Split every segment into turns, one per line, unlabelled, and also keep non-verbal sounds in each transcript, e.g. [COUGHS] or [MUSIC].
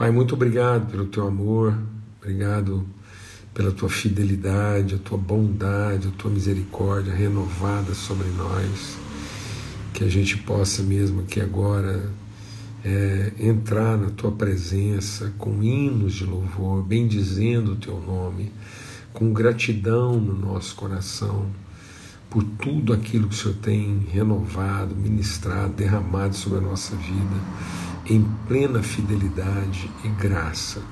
Pai, muito obrigado pelo teu amor, obrigado pela tua fidelidade, a tua bondade, a tua misericórdia renovada sobre nós. Que a gente possa mesmo aqui agora é, entrar na tua presença com hinos de louvor, bendizendo o teu nome, com gratidão no nosso coração por tudo aquilo que o Senhor tem renovado, ministrado, derramado sobre a nossa vida, em plena fidelidade e graça.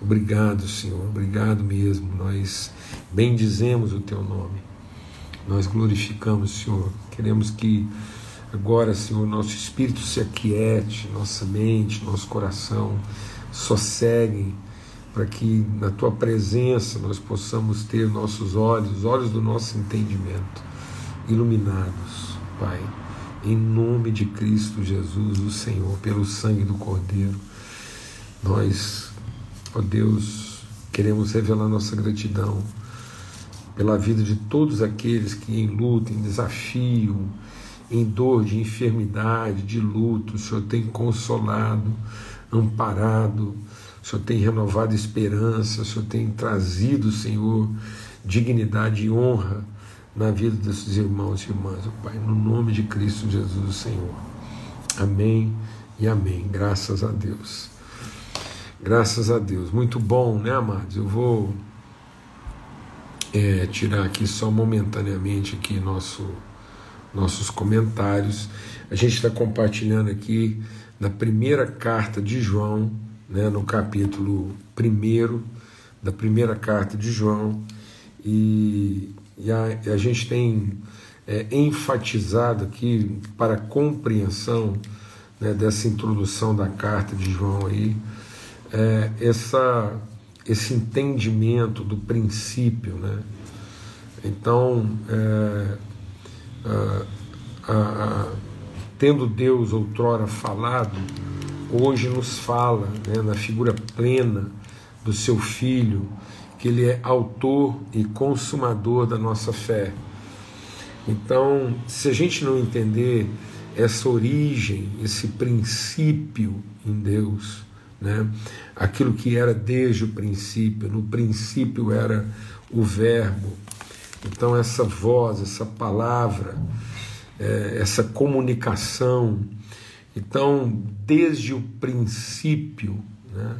Obrigado, Senhor, obrigado mesmo. Nós bendizemos o Teu nome, nós glorificamos, Senhor. Queremos que agora, Senhor, nosso espírito se aquiete, nossa mente, nosso coração sosseguem para que na tua presença nós possamos ter nossos olhos, os olhos do nosso entendimento iluminados, Pai, em nome de Cristo Jesus, o Senhor, pelo sangue do Cordeiro. Nós, ó Deus, queremos revelar nossa gratidão pela vida de todos aqueles que em luta, em desafio, em dor de enfermidade, de luto, o Senhor tem consolado, amparado, o Senhor tem renovado esperança, o Senhor tem trazido, Senhor, dignidade e honra na vida desses irmãos e irmãs, Pai, no nome de Cristo Jesus, o Senhor. Amém e amém. Graças a Deus. Graças a Deus. Muito bom, né, amados? Eu vou é, tirar aqui só momentaneamente aqui nosso, nossos comentários. A gente está compartilhando aqui na primeira carta de João, né, no capítulo 1 da primeira carta de João, e, e a, a, gente tem é, enfatizado aqui para compreensão né, dessa introdução da carta de João aí, é, essa, esse entendimento do princípio. Né? Então, é, a, a, tendo Deus outrora falado, hoje nos fala né, na figura plena do seu Filho, que ele é autor e consumador da nossa fé. Então, se a gente não entender essa origem, esse princípio em Deus, né? aquilo que era desde o princípio, no princípio era o Verbo, então essa voz, essa palavra, é, essa comunicação, então, desde o princípio, né,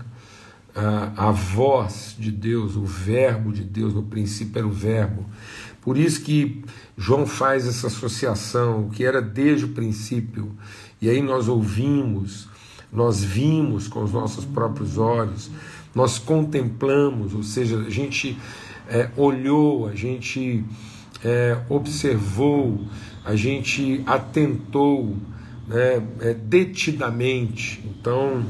a, a voz de Deus, o verbo de Deus, no princípio era o verbo. Por isso que João faz essa associação, que era desde o princípio, e aí nós ouvimos, nós vimos com os nossos próprios olhos, nós contemplamos, ou seja, a gente é, olhou, a gente é, observou, a gente atentou, né, é, detidamente. Então,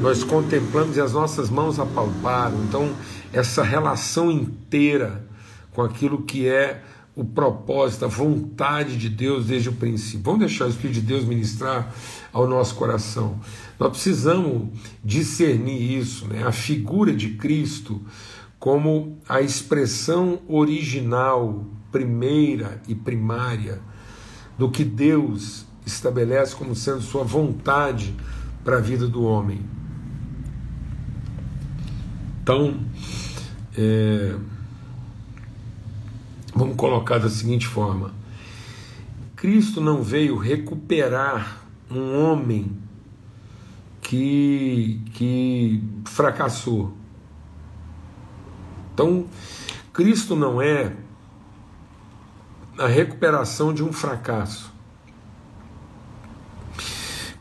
nós contemplamos e as nossas mãos apalparam. Então, essa relação inteira com aquilo que é o propósito, a vontade de Deus desde o princípio. Vamos deixar o Espírito de Deus ministrar ao nosso coração. Nós precisamos discernir isso, né? a figura de Cristo como a expressão original, primeira e primária do que Deus estabelece como sendo sua vontade para a vida do homem. Então, é, vamos colocar da seguinte forma: Cristo não veio recuperar um homem que, que fracassou. Então, Cristo não é a recuperação de um fracasso.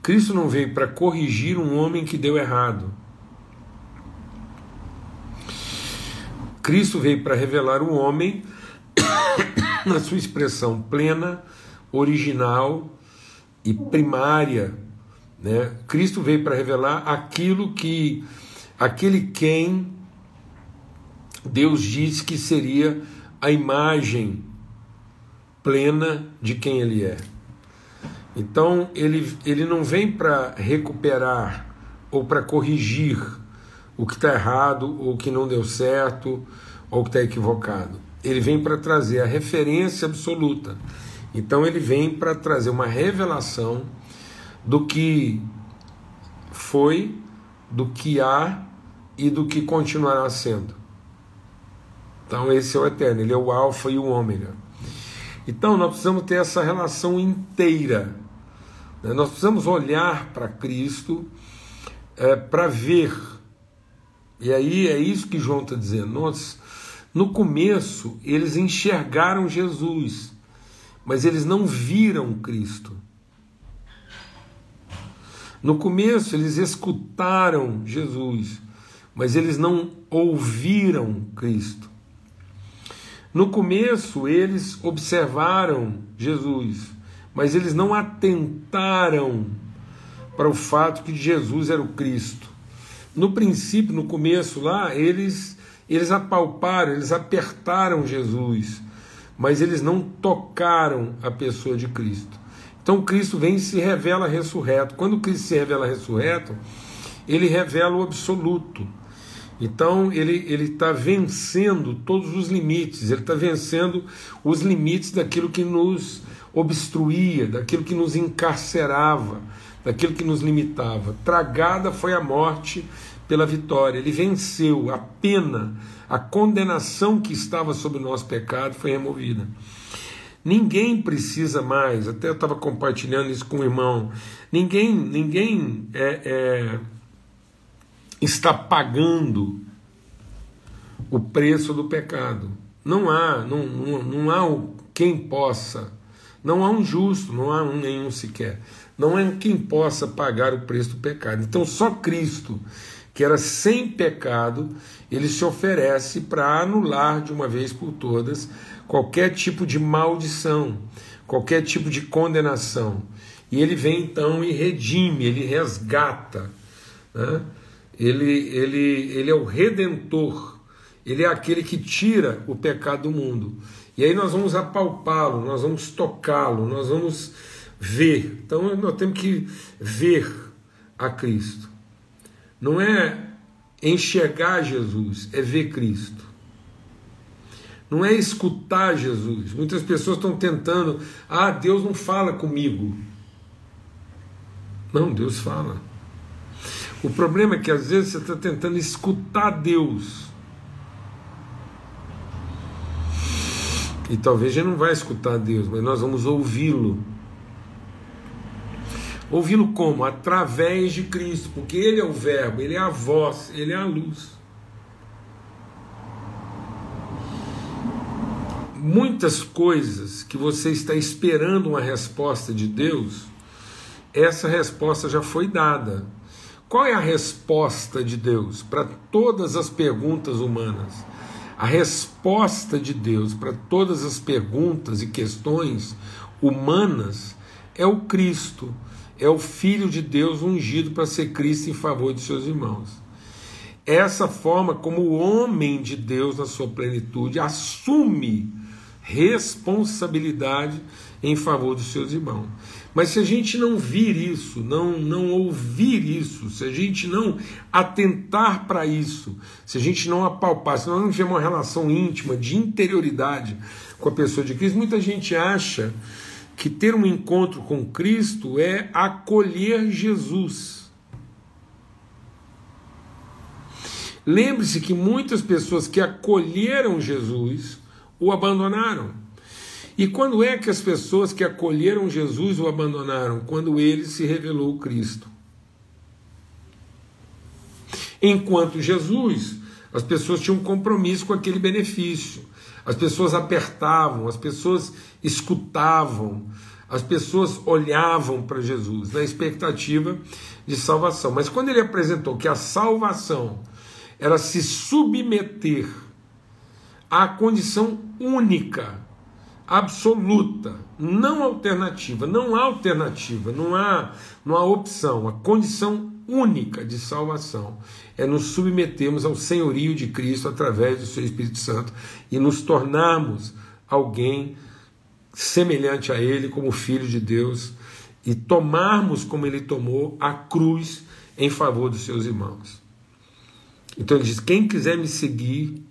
Cristo não veio para corrigir um homem que deu errado. Cristo veio para revelar um homem [COUGHS] na sua expressão plena, original e primária. Né? Cristo veio para revelar aquilo que aquele quem Deus disse que seria a imagem plena de quem ele é. Então ele, ele não vem para recuperar ou para corrigir o que está errado, ou o que não deu certo, ou que está equivocado. Ele vem para trazer a referência absoluta. Então ele vem para trazer uma revelação do que foi, do que há e do que continuará sendo. Então, esse é o eterno, ele é o Alfa e o Ômega. Então, nós precisamos ter essa relação inteira. Né? Nós precisamos olhar para Cristo é, para ver. E aí é isso que João está dizendo. Nós, no começo, eles enxergaram Jesus, mas eles não viram Cristo. No começo, eles escutaram Jesus, mas eles não ouviram Cristo. No começo, eles observaram Jesus, mas eles não atentaram para o fato que Jesus era o Cristo. No princípio, no começo lá, eles eles apalparam, eles apertaram Jesus, mas eles não tocaram a pessoa de Cristo. Então Cristo vem e se revela ressurreto. Quando Cristo se revela ressurreto, ele revela o absoluto. Então ele ele está vencendo todos os limites. Ele está vencendo os limites daquilo que nos obstruía, daquilo que nos encarcerava, daquilo que nos limitava. Tragada foi a morte pela vitória. Ele venceu a pena, a condenação que estava sobre o nosso pecado foi removida. Ninguém precisa mais, até eu estava compartilhando isso com o irmão, ninguém, ninguém é, é, está pagando o preço do pecado. Não há, não, não, não há quem possa, não há um justo, não há um nenhum sequer. Não é quem possa pagar o preço do pecado. Então só Cristo, que era sem pecado, ele se oferece para anular de uma vez por todas qualquer tipo de maldição, qualquer tipo de condenação. E ele vem então e redime, ele resgata. Né? Ele, ele, ele é o redentor, ele é aquele que tira o pecado do mundo. E aí nós vamos apalpá-lo, nós vamos tocá-lo, nós vamos ver. Então nós temos que ver a Cristo. Não é enxergar Jesus, é ver Cristo não é escutar Jesus. Muitas pessoas estão tentando, ah, Deus não fala comigo. Não, Deus fala. O problema é que às vezes você está tentando escutar Deus. E talvez a não vai escutar Deus, mas nós vamos ouvi-lo. Ouvi-lo como? Através de Cristo, porque Ele é o Verbo, Ele é a voz, Ele é a luz. muitas coisas que você está esperando uma resposta de Deus, essa resposta já foi dada. Qual é a resposta de Deus para todas as perguntas humanas? A resposta de Deus para todas as perguntas e questões humanas é o Cristo, é o Filho de Deus ungido para ser Cristo em favor de seus irmãos. Essa forma como o homem de Deus, na sua plenitude, assume responsabilidade em favor dos seus irmãos. Mas se a gente não vir isso, não, não ouvir isso, se a gente não atentar para isso, se a gente não apalpar, se nós não tivermos uma relação íntima, de interioridade com a pessoa de Cristo, muita gente acha que ter um encontro com Cristo é acolher Jesus. Lembre-se que muitas pessoas que acolheram Jesus o abandonaram. E quando é que as pessoas que acolheram Jesus o abandonaram? Quando ele se revelou Cristo. Enquanto Jesus, as pessoas tinham compromisso com aquele benefício. As pessoas apertavam, as pessoas escutavam, as pessoas olhavam para Jesus na expectativa de salvação. Mas quando ele apresentou que a salvação era se submeter à condição única, absoluta, não alternativa, não há alternativa, não há, não há opção, a condição única de salvação é nos submetermos ao senhorio de Cristo através do seu Espírito Santo e nos tornarmos alguém semelhante a Ele, como filho de Deus, e tomarmos como Ele tomou a cruz em favor dos seus irmãos. Então ele diz: quem quiser me seguir,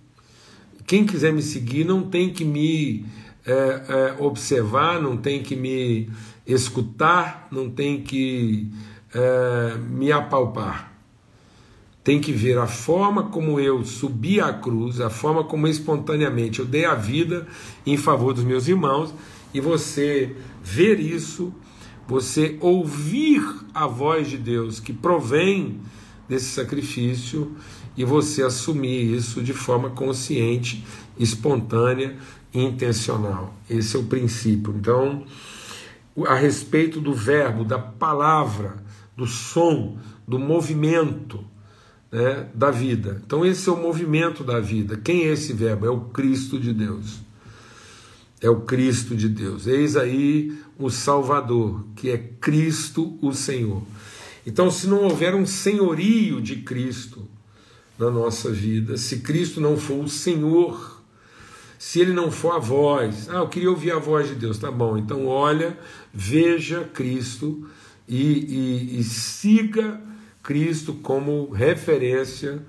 quem quiser me seguir não tem que me é, é, observar, não tem que me escutar, não tem que é, me apalpar. tem que ver a forma como eu subi à cruz, a forma como espontaneamente eu dei a vida em favor dos meus irmãos, e você ver isso, você ouvir a voz de Deus que provém desse sacrifício e você assumir isso de forma consciente, espontânea intencional. Esse é o princípio. Então, a respeito do verbo, da palavra, do som, do movimento né, da vida. Então, esse é o movimento da vida. Quem é esse verbo? É o Cristo de Deus. É o Cristo de Deus. Eis aí o Salvador, que é Cristo o Senhor. Então, se não houver um senhorio de Cristo na nossa vida, se Cristo não for o Senhor, se ele não for a voz, ah, eu queria ouvir a voz de Deus, tá bom, então olha, veja Cristo e, e, e siga Cristo como referência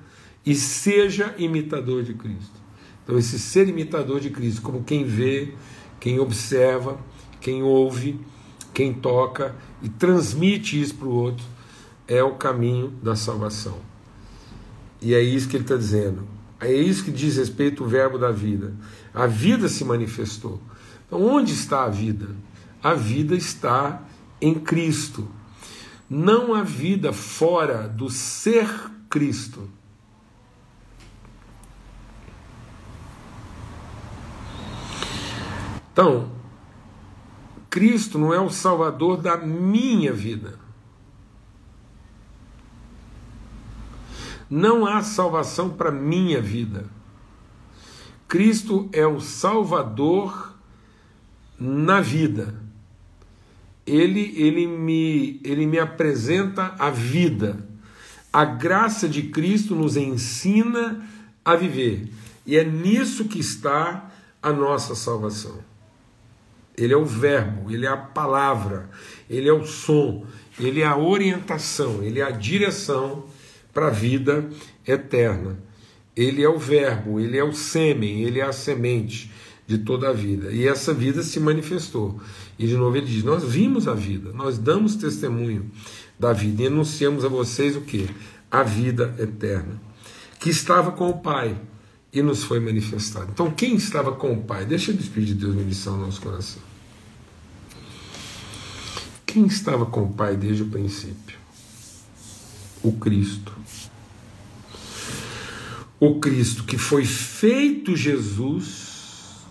e seja imitador de Cristo. Então, esse ser imitador de Cristo, como quem vê, quem observa, quem ouve, quem toca e transmite isso para o outro, é o caminho da salvação. E é isso que ele está dizendo. É isso que diz respeito ao verbo da vida. A vida se manifestou. Então, onde está a vida? A vida está em Cristo. Não há vida fora do ser Cristo. Então, Cristo não é o salvador da minha vida. Não há salvação para minha vida. Cristo é o Salvador na vida. Ele, ele, me, ele me apresenta a vida. A graça de Cristo nos ensina a viver. E é nisso que está a nossa salvação. Ele é o verbo, ele é a palavra, ele é o som, ele é a orientação, ele é a direção para a vida eterna. Ele é o Verbo, ele é o sêmen, ele é a semente de toda a vida. E essa vida se manifestou. E de novo ele diz: Nós vimos a vida, nós damos testemunho da vida e anunciamos a vocês o que? A vida eterna, que estava com o Pai e nos foi manifestado. Então, quem estava com o Pai? Deixa o Espírito de Deus ministrar no nosso coração. Quem estava com o Pai desde o princípio? O Cristo o Cristo que foi feito Jesus.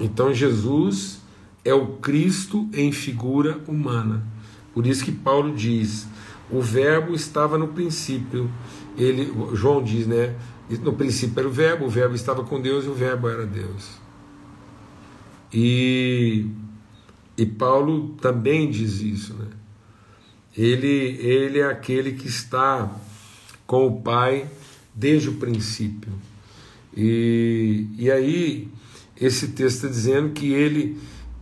Então Jesus é o Cristo em figura humana. Por isso que Paulo diz: o Verbo estava no princípio. Ele, João diz, né? No princípio era o Verbo, o Verbo estava com Deus e o Verbo era Deus. E, e Paulo também diz isso, né? Ele, ele é aquele que está com o Pai desde o princípio. E, e aí, esse texto está dizendo que ele,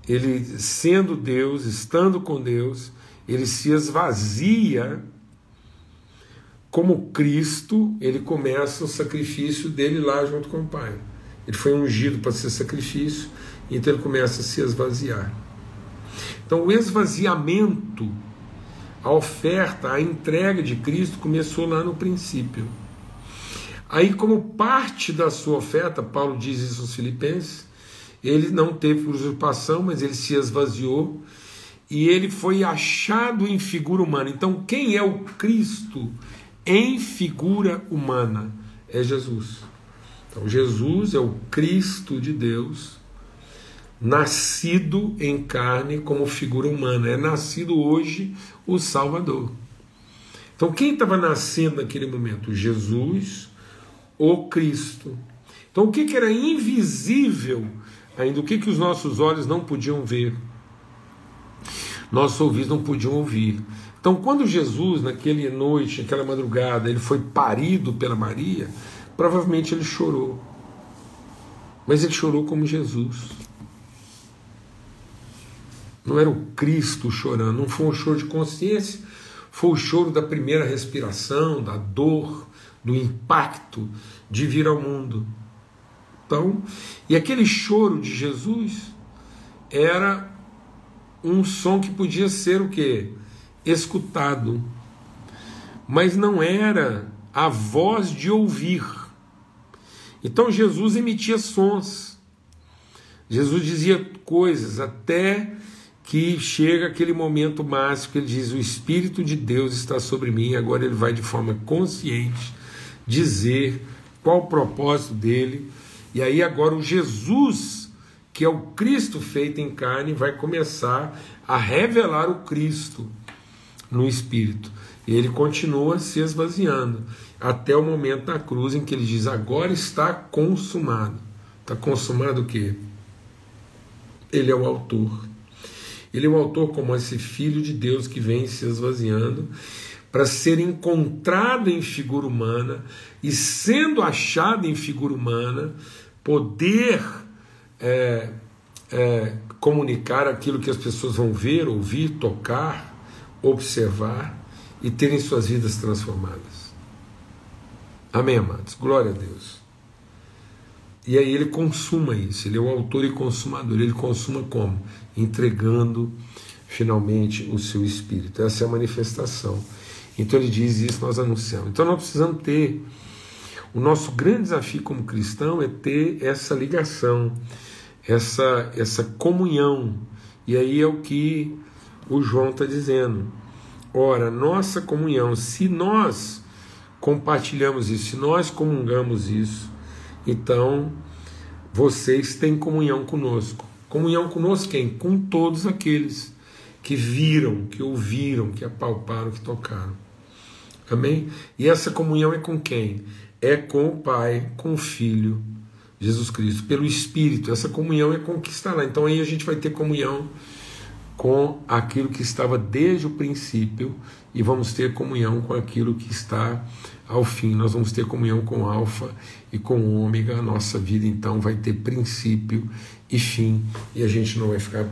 ele, sendo Deus, estando com Deus, ele se esvazia como Cristo, ele começa o sacrifício dele lá junto com o Pai. Ele foi ungido para ser sacrifício, então ele começa a se esvaziar. Então, o esvaziamento a oferta, a entrega de Cristo começou lá no princípio. Aí, como parte da sua oferta, Paulo diz isso aos Filipenses, ele não teve usurpação, mas ele se esvaziou e ele foi achado em figura humana. Então, quem é o Cristo em figura humana? É Jesus. Então, Jesus é o Cristo de Deus nascido em carne como figura humana, é nascido hoje o Salvador. Então, quem estava nascendo naquele momento? Jesus, o Cristo. Então, o que, que era invisível ainda? O que, que os nossos olhos não podiam ver? Nossos ouvidos não podiam ouvir. Então, quando Jesus, naquela noite, naquela madrugada, ele foi parido pela Maria, provavelmente ele chorou. Mas ele chorou como Jesus. Não era o Cristo chorando, não foi um choro de consciência, foi o choro da primeira respiração, da dor, do impacto de vir ao mundo. Então, e aquele choro de Jesus era um som que podia ser o que? Escutado. mas não era a voz de ouvir. Então Jesus emitia sons. Jesus dizia coisas até que chega aquele momento máximo que ele diz: O Espírito de Deus está sobre mim. Agora ele vai de forma consciente dizer qual o propósito dele. E aí, agora, o Jesus, que é o Cristo feito em carne, vai começar a revelar o Cristo no Espírito. E ele continua se esvaziando até o momento da cruz em que ele diz: Agora está consumado. Está consumado o quê? Ele é o autor. Ele é o autor como esse filho de Deus que vem se esvaziando para ser encontrado em figura humana e sendo achado em figura humana, poder é, é, comunicar aquilo que as pessoas vão ver, ouvir, tocar, observar e terem suas vidas transformadas. Amém, amados? Glória a Deus. E aí ele consuma isso, ele é o autor e consumador. Ele consuma como? Entregando finalmente o seu espírito. Essa é a manifestação. Então ele diz isso, nós anunciamos. Então nós precisamos ter. O nosso grande desafio como cristão é ter essa ligação, essa, essa comunhão. E aí é o que o João está dizendo. Ora, nossa comunhão, se nós compartilhamos isso, se nós comungamos isso, então vocês têm comunhão conosco. Comunhão conosco quem? Com todos aqueles que viram, que ouviram, que apalparam, que tocaram. Amém? E essa comunhão é com quem? É com o Pai, com o Filho, Jesus Cristo, pelo Espírito. Essa comunhão é com o que está lá. Então aí a gente vai ter comunhão com aquilo que estava desde o princípio e vamos ter comunhão com aquilo que está ao fim. Nós vamos ter comunhão com Alfa e com Ômega. A nossa vida então vai ter princípio e fim e a gente não vai ficar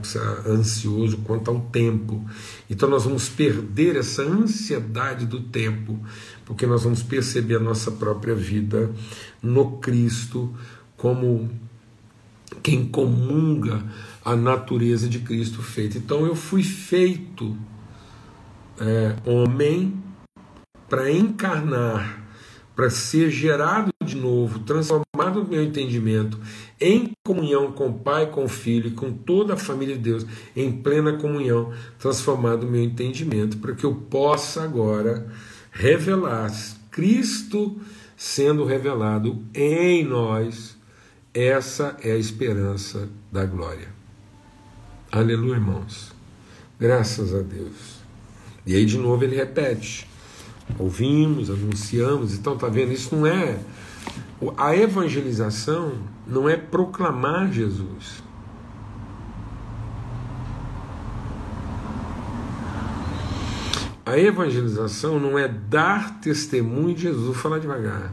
ansioso quanto ao tempo. Então nós vamos perder essa ansiedade do tempo, porque nós vamos perceber a nossa própria vida no Cristo como quem comunga a natureza de Cristo feita. Então eu fui feito é, homem para encarnar, para ser gerado de novo, transformado no meu entendimento, em comunhão com o Pai, com o Filho e com toda a família de Deus, em plena comunhão, transformado no meu entendimento, para que eu possa agora revelar Cristo sendo revelado em nós. Essa é a esperança da glória. Aleluia, irmãos. Graças a Deus. E aí de novo ele repete: ouvimos, anunciamos, então tá vendo? Isso não é. A evangelização não é proclamar Jesus. A evangelização não é dar testemunho de Jesus, vou falar devagar.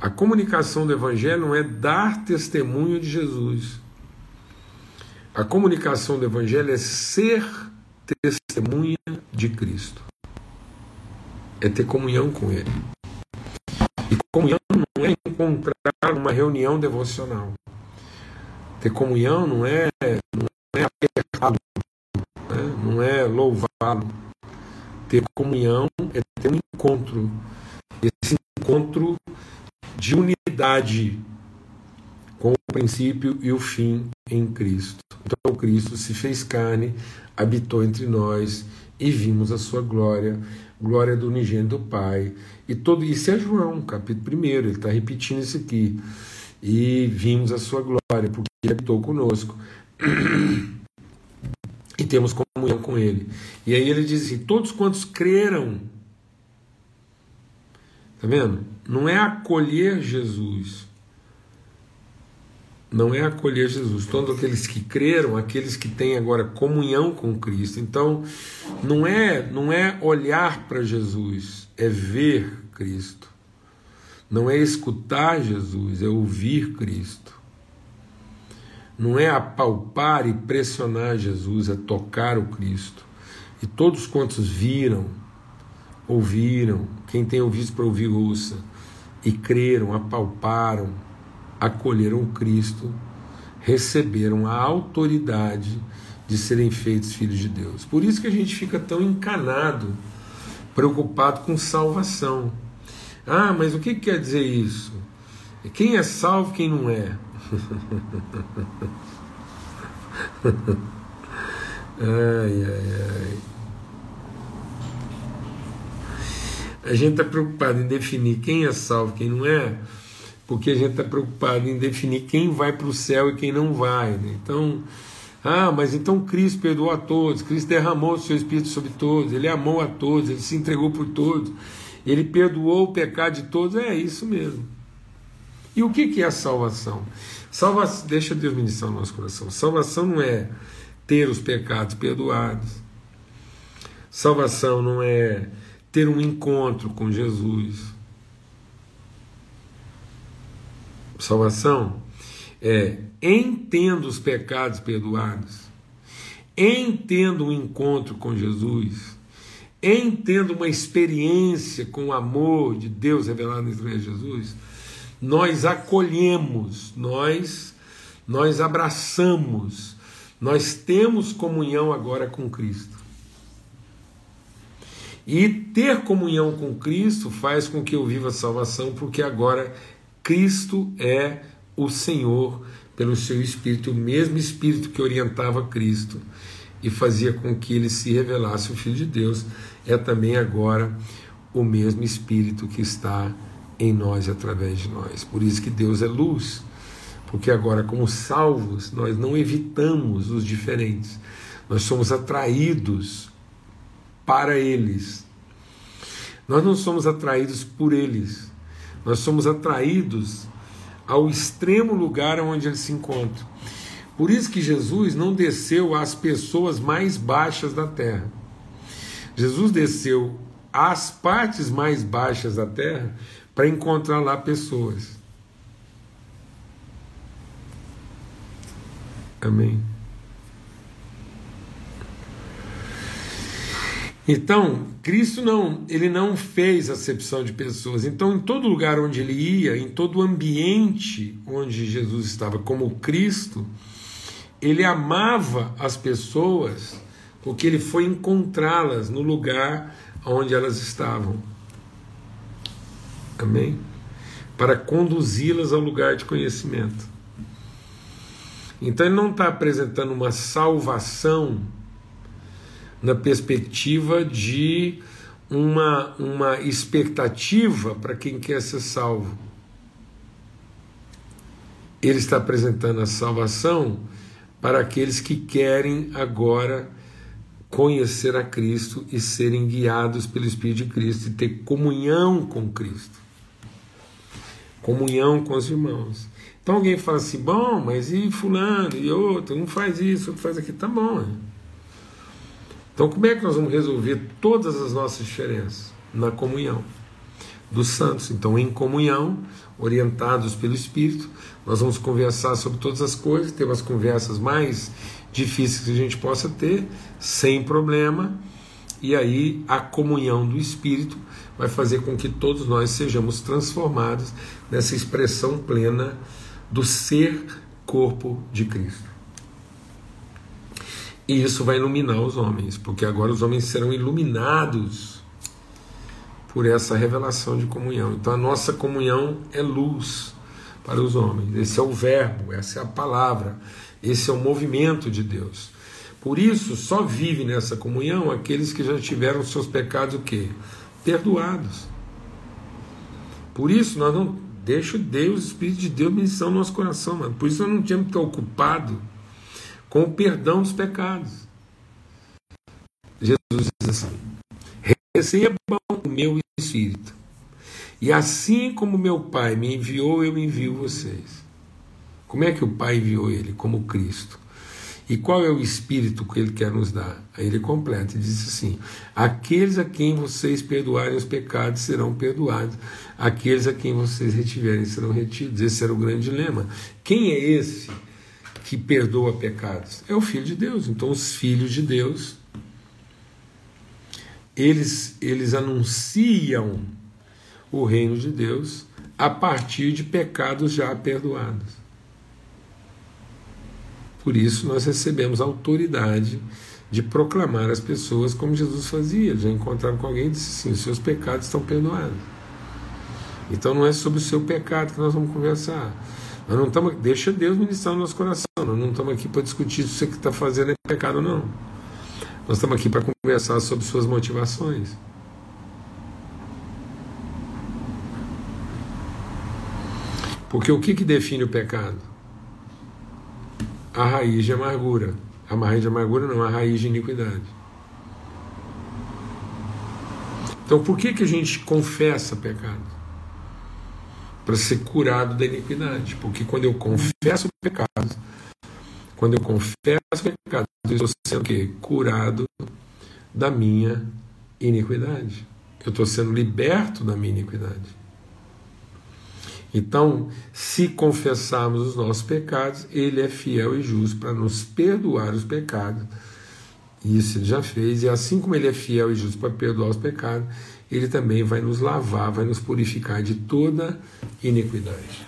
A comunicação do Evangelho não é dar testemunho de Jesus. A comunicação do Evangelho é ser testemunha de Cristo é ter comunhão com Ele. E comunhão não é encontrar uma reunião devocional. Ter comunhão não é, não é apertá-lo, né? não é louvá-lo. Ter comunhão é ter um encontro. Esse encontro de unidade com o princípio e o fim em Cristo. Então Cristo se fez carne, habitou entre nós e vimos a sua glória glória do unigênito do Pai. E todo isso é João, capítulo 1, ele está repetindo isso aqui. E vimos a sua glória, porque ele habitou conosco. E temos comunhão com ele. E aí ele diz assim: todos quantos creram. Está vendo? Não é acolher Jesus não é acolher Jesus. Todos aqueles que creram, aqueles que têm agora comunhão com Cristo. Então, não é, não é olhar para Jesus, é ver Cristo. Não é escutar Jesus, é ouvir Cristo. Não é apalpar e pressionar Jesus, é tocar o Cristo. E todos quantos viram, ouviram, quem tem ouvido para ouvir, ouça, e creram, apalparam, acolheram Cristo, receberam a autoridade de serem feitos filhos de Deus. Por isso que a gente fica tão encanado preocupado com salvação. Ah, mas o que quer dizer isso? Quem é salvo, quem não é? [LAUGHS] ai, ai, ai. A gente está preocupado em definir quem é salvo, quem não é, porque a gente está preocupado em definir quem vai para o céu e quem não vai. Né? Então, ah, mas então Cristo perdoou a todos, Cristo derramou o seu Espírito sobre todos, Ele amou a todos, Ele se entregou por todos, Ele perdoou o pecado de todos, é isso mesmo. E o que é a salvação? Salvação, deixa Deus ministrar o nosso coração. Salvação não é ter os pecados perdoados. Salvação não é ter um encontro com Jesus. Salvação é entendo os pecados perdoados, entendo um encontro com Jesus, entendo uma experiência com o amor de Deus revelado em Jesus, nós acolhemos, nós nós abraçamos, nós temos comunhão agora com Cristo. E ter comunhão com Cristo faz com que eu viva a salvação, porque agora Cristo é o Senhor pelo seu Espírito, o mesmo Espírito que orientava Cristo e fazia com que ele se revelasse o Filho de Deus, é também agora o mesmo Espírito que está em nós e através de nós. Por isso que Deus é luz, porque agora, como salvos, nós não evitamos os diferentes, nós somos atraídos para eles. Nós não somos atraídos por eles, nós somos atraídos ao extremo lugar onde ele se encontra. Por isso que Jesus não desceu às pessoas mais baixas da terra. Jesus desceu às partes mais baixas da terra para encontrar lá pessoas. Amém. Então, Cristo não, ele não fez acepção de pessoas. Então, em todo lugar onde ele ia, em todo ambiente onde Jesus estava como Cristo, ele amava as pessoas porque ele foi encontrá-las no lugar onde elas estavam. Amém? Para conduzi-las ao lugar de conhecimento. Então ele não está apresentando uma salvação na perspectiva de uma, uma expectativa para quem quer ser salvo. Ele está apresentando a salvação para aqueles que querem agora conhecer a Cristo e serem guiados pelo Espírito de Cristo e ter comunhão com Cristo. Comunhão com os irmãos. Então alguém fala assim: bom, mas e Fulano e outro? Um faz isso, outro faz aquilo. Tá bom. Então, como é que nós vamos resolver todas as nossas diferenças? Na comunhão dos santos. Então, em comunhão, orientados pelo Espírito, nós vamos conversar sobre todas as coisas, ter umas conversas mais difíceis que a gente possa ter, sem problema, e aí a comunhão do Espírito vai fazer com que todos nós sejamos transformados nessa expressão plena do ser corpo de Cristo. E isso vai iluminar os homens, porque agora os homens serão iluminados por essa revelação de comunhão. Então a nossa comunhão é luz para os homens. Esse é o verbo, essa é a palavra, esse é o movimento de Deus. Por isso, só vive nessa comunhão aqueles que já tiveram seus pecados o quê? Perdoados. Por isso, nós não deixa Deus, o Espírito de Deus, ministrar no nosso coração, mano. Por isso nós não tínhamos que estar ocupado com o perdão dos pecados. Jesus diz assim: recebam o meu Espírito, e assim como meu Pai me enviou, eu envio vocês. Como é que o Pai enviou ele? Como Cristo. E qual é o Espírito que ele quer nos dar? Aí ele completa e diz assim: Aqueles a quem vocês perdoarem os pecados serão perdoados, aqueles a quem vocês retiverem serão retidos. Esse era o grande dilema. Quem é esse? Que perdoa pecados? É o Filho de Deus. Então, os filhos de Deus, eles, eles anunciam o reino de Deus a partir de pecados já perdoados. Por isso, nós recebemos autoridade de proclamar às pessoas como Jesus fazia. Ele já encontrava com alguém e disse assim: os seus pecados estão perdoados. Então não é sobre o seu pecado que nós vamos conversar. Nós não estamos, deixa Deus ministrar no nosso coração. Nós não estamos aqui para discutir se o que está fazendo é pecado ou não. Nós estamos aqui para conversar sobre suas motivações. Porque o que, que define o pecado? A raiz de amargura. A raiz de amargura não, a raiz de iniquidade. Então por que, que a gente confessa pecado? Para ser curado da iniquidade. Porque quando eu confesso o pecado, quando eu confesso o pecado, eu estou sendo curado da minha iniquidade. Eu estou sendo liberto da minha iniquidade. Então, se confessarmos os nossos pecados, Ele é fiel e justo para nos perdoar os pecados. Isso Ele já fez, e assim como Ele é fiel e justo para perdoar os pecados, Ele também vai nos lavar, vai nos purificar de toda iniquidade.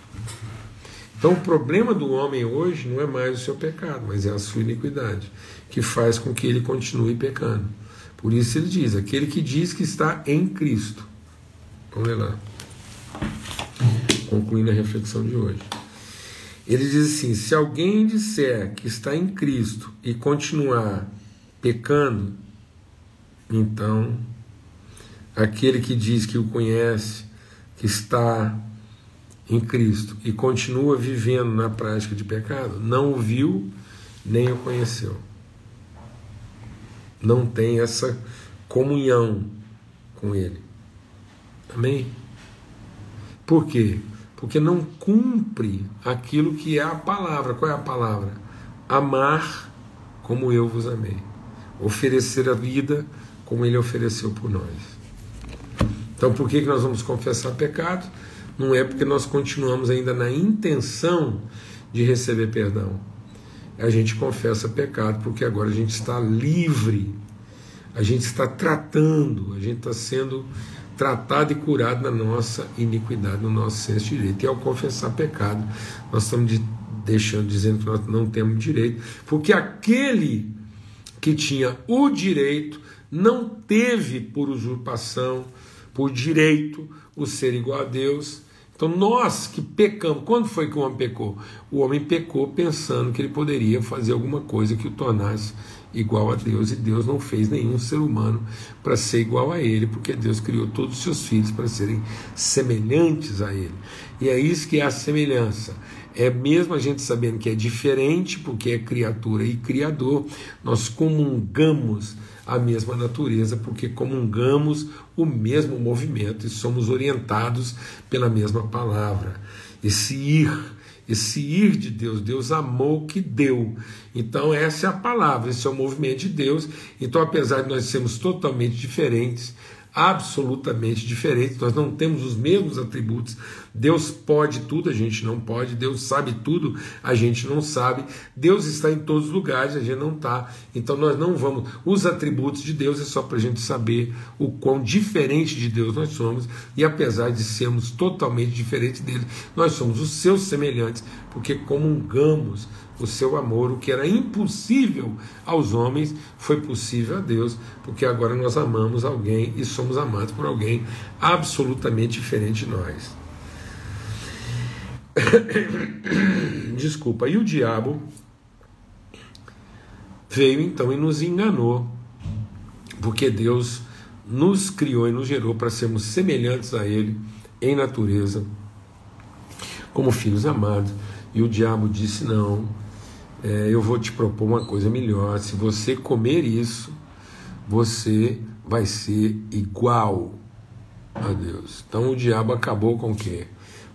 Então, o problema do homem hoje não é mais o seu pecado, mas é a sua iniquidade, que faz com que ele continue pecando. Por isso ele diz: aquele que diz que está em Cristo. Vamos ler lá concluindo a reflexão de hoje. Ele diz assim: se alguém disser que está em Cristo e continuar pecando, então aquele que diz que o conhece, que está em Cristo e continua vivendo na prática de pecado, não o viu nem o conheceu. Não tem essa comunhão com Ele. Amém? Por quê? porque não cumpre aquilo que é a palavra. Qual é a palavra? Amar como eu vos amei. Oferecer a vida como ele ofereceu por nós. Então, por que, nós vamos confessar pecado? Não é porque nós continuamos ainda na intenção de receber perdão. A gente confessa pecado porque agora a gente está livre, a gente está tratando, a gente está sendo tratado e curado na nossa iniquidade, no nosso senso de direito. E ao confessar pecado, nós estamos de, deixando, dizendo que nós não temos direito, porque aquele que tinha o direito não teve por usurpação, por direito, o ser igual a Deus. Então nós que pecamos, quando foi que o homem pecou? O homem pecou pensando que ele poderia fazer alguma coisa que o tornasse igual a Deus, e Deus não fez nenhum ser humano para ser igual a Ele, porque Deus criou todos os seus filhos para serem semelhantes a Ele. E é isso que é a semelhança. É mesmo a gente sabendo que é diferente, porque é criatura e criador, nós comungamos a mesma natureza, porque comungamos o mesmo movimento e somos orientados pela mesma palavra. Esse ir esse ir de Deus. Deus amou que deu. Então, essa é a palavra, esse é o movimento de Deus. Então, apesar de nós sermos totalmente diferentes, absolutamente diferentes, nós não temos os mesmos atributos. Deus pode tudo, a gente não pode. Deus sabe tudo, a gente não sabe. Deus está em todos os lugares, a gente não está. Então nós não vamos. Os atributos de Deus é só para a gente saber o quão diferente de Deus nós somos. E apesar de sermos totalmente diferentes dele, nós somos os seus semelhantes, porque comungamos o seu amor, o que era impossível aos homens, foi possível a Deus, porque agora nós amamos alguém e somos amados por alguém absolutamente diferente de nós. [COUGHS] Desculpa, e o diabo veio então e nos enganou, porque Deus nos criou e nos gerou para sermos semelhantes a Ele em natureza, como filhos amados. E o diabo disse: Não, é, eu vou te propor uma coisa melhor. Se você comer isso, você vai ser igual a Deus. Então o diabo acabou com o quê?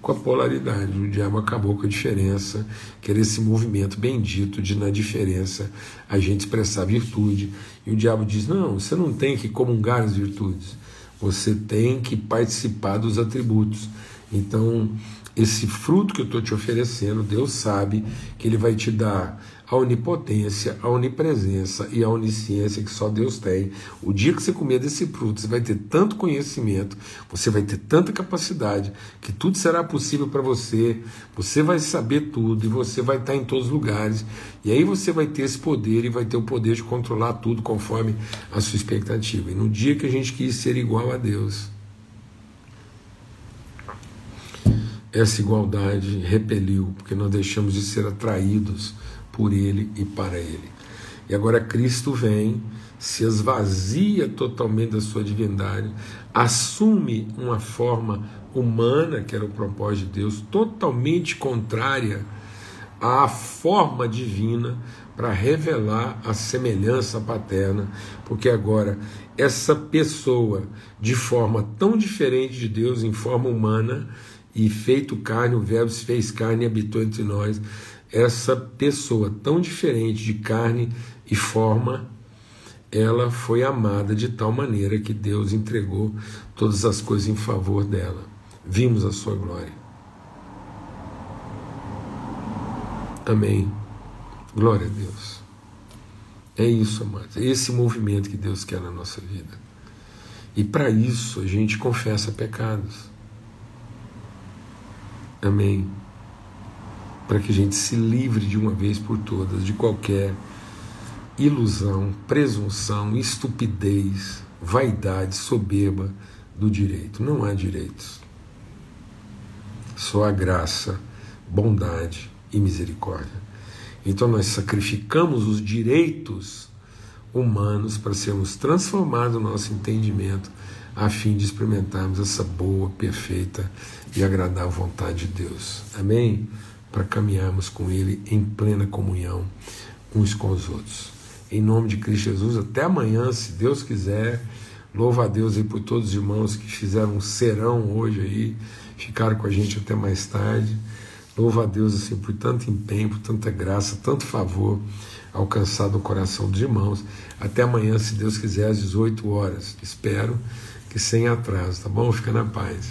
Com a polaridade. O diabo acabou com a diferença, que era esse movimento bendito de, na diferença, a gente expressar virtude. E o diabo diz: não, você não tem que comungar as virtudes, você tem que participar dos atributos. Então, esse fruto que eu estou te oferecendo, Deus sabe que Ele vai te dar a onipotência, a onipresença e a onisciência que só Deus tem. O dia que você comer desse fruto, você vai ter tanto conhecimento, você vai ter tanta capacidade, que tudo será possível para você, você vai saber tudo e você vai estar em todos os lugares. E aí você vai ter esse poder e vai ter o poder de controlar tudo conforme a sua expectativa. E no dia que a gente quis ser igual a Deus, essa igualdade repeliu, porque nós deixamos de ser atraídos por Ele e para Ele. E agora Cristo vem, se esvazia totalmente da sua divindade, assume uma forma humana, que era o propósito de Deus, totalmente contrária à forma divina, para revelar a semelhança paterna, porque agora essa pessoa, de forma tão diferente de Deus, em forma humana, e feito carne, o Verbo se fez carne e habitou entre nós. Essa pessoa tão diferente de carne e forma, ela foi amada de tal maneira que Deus entregou todas as coisas em favor dela. Vimos a sua glória. Amém. Glória a Deus. É isso, amados. É esse movimento que Deus quer na nossa vida. E para isso a gente confessa pecados. Amém. Para que a gente se livre de uma vez por todas de qualquer ilusão, presunção, estupidez, vaidade, soberba do direito. Não há direitos. Só a graça, bondade e misericórdia. Então nós sacrificamos os direitos humanos para sermos transformados no nosso entendimento a fim de experimentarmos essa boa, perfeita e agradável vontade de Deus. Amém? Para caminharmos com Ele em plena comunhão uns com os outros. Em nome de Cristo Jesus, até amanhã, se Deus quiser. Louva a Deus aí por todos os irmãos que fizeram um serão hoje aí, ficaram com a gente até mais tarde. Louva a Deus assim por tanto empenho, por tanta graça, tanto favor alcançado no coração dos irmãos. Até amanhã, se Deus quiser, às 18 horas. Espero que sem atraso, tá bom? Fica na paz.